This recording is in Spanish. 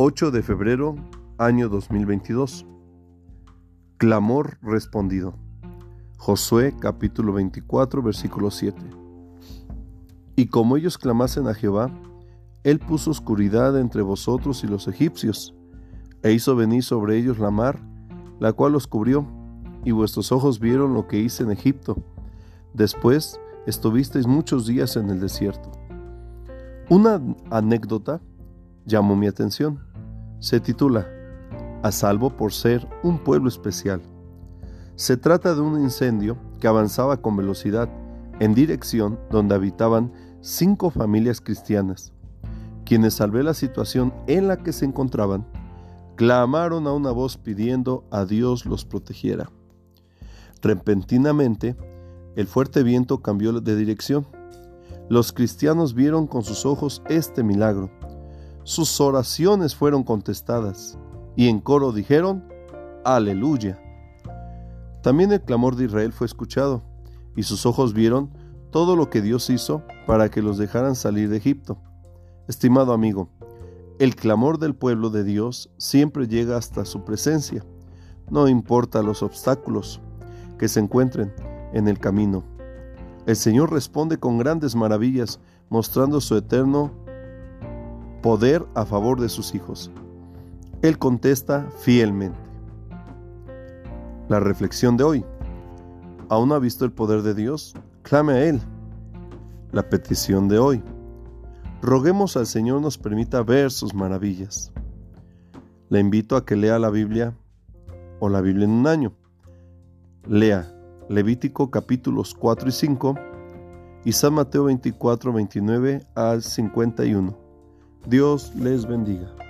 8 de febrero, año 2022. Clamor respondido. Josué capítulo 24, versículo 7. Y como ellos clamasen a Jehová, él puso oscuridad entre vosotros y los egipcios, e hizo venir sobre ellos la mar, la cual los cubrió, y vuestros ojos vieron lo que hice en Egipto. Después estuvisteis muchos días en el desierto. Una anécdota llamó mi atención se titula A salvo por ser un pueblo especial. Se trata de un incendio que avanzaba con velocidad en dirección donde habitaban cinco familias cristianas, quienes al ver la situación en la que se encontraban, clamaron a una voz pidiendo a Dios los protegiera. Repentinamente, el fuerte viento cambió de dirección. Los cristianos vieron con sus ojos este milagro sus oraciones fueron contestadas y en coro dijeron, aleluya. También el clamor de Israel fue escuchado y sus ojos vieron todo lo que Dios hizo para que los dejaran salir de Egipto. Estimado amigo, el clamor del pueblo de Dios siempre llega hasta su presencia, no importa los obstáculos que se encuentren en el camino. El Señor responde con grandes maravillas, mostrando su eterno poder a favor de sus hijos. Él contesta fielmente. La reflexión de hoy. ¿Aún ha visto el poder de Dios? Clame a Él. La petición de hoy. Roguemos al Señor nos permita ver sus maravillas. Le invito a que lea la Biblia o la Biblia en un año. Lea Levítico capítulos 4 y 5 y San Mateo 24, 29 al 51. Dios les bendiga.